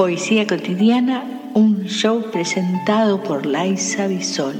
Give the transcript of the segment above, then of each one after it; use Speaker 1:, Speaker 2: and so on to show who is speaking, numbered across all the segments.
Speaker 1: Poesía Cotidiana, un show presentado por Laisa Bisol,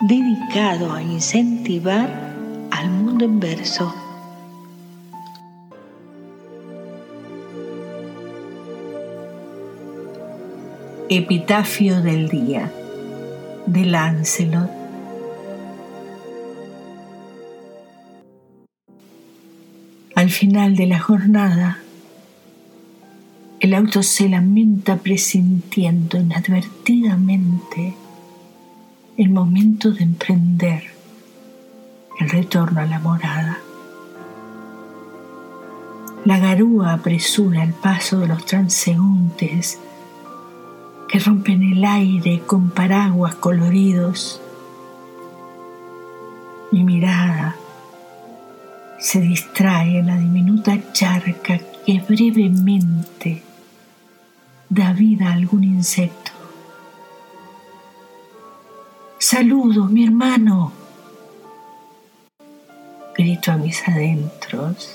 Speaker 1: dedicado a incentivar al mundo en verso. Epitafio del día de Lancelot. Al final de la jornada, el auto se lamenta presintiendo inadvertidamente el momento de emprender el retorno a la morada. La garúa apresura el paso de los transeúntes que rompen el aire con paraguas coloridos. Mi mirada se distrae en la diminuta charca que brevemente da vida a algún insecto. Saludos, mi hermano. Grito a mis adentros.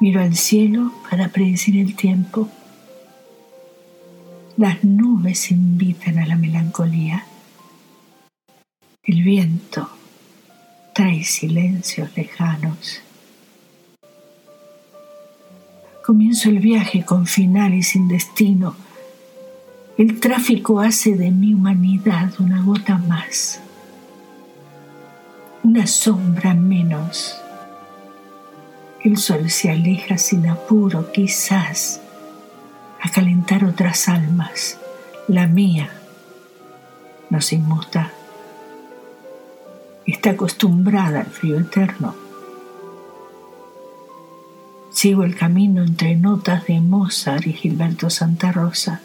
Speaker 1: Miro al cielo para predecir el tiempo. Las nubes invitan a la melancolía. El viento trae silencios lejanos. Comienzo el viaje con final y sin destino. El tráfico hace de mi humanidad una gota más, una sombra menos. El sol se aleja sin apuro, quizás a calentar otras almas. La mía no se inmuta. Está acostumbrada al frío eterno. Sigo el camino entre notas de Mozart y Gilberto Santa Rosa.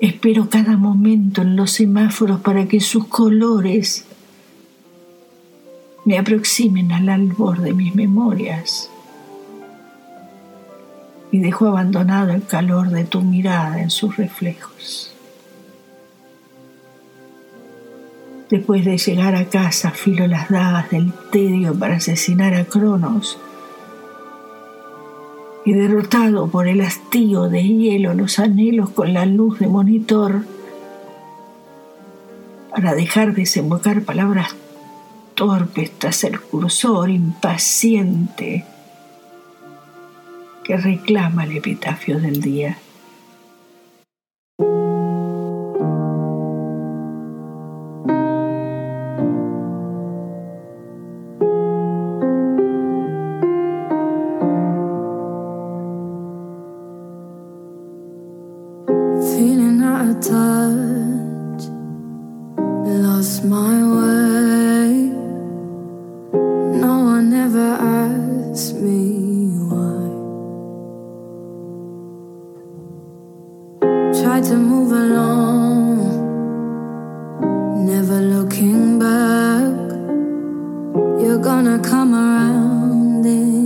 Speaker 1: Espero cada momento en los semáforos para que sus colores me aproximen al albor de mis memorias y dejo abandonado el calor de tu mirada en sus reflejos. Después de llegar a casa, filo las dagas del tedio para asesinar a Cronos. Y derrotado por el hastío de hielo, los anhelos con la luz de monitor, para dejar desembocar palabras torpes tras el cursor impaciente que reclama el epitafio del día.
Speaker 2: touch, lost my way. No one ever asked me why. Tried to move along, never looking back. You're gonna come around. In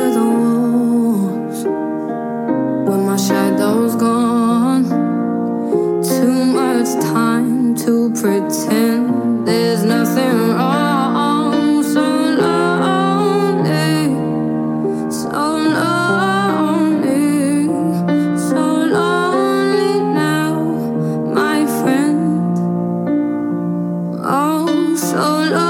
Speaker 2: to the walls, When my shadow's gone, too much time to pretend. There's nothing wrong. so long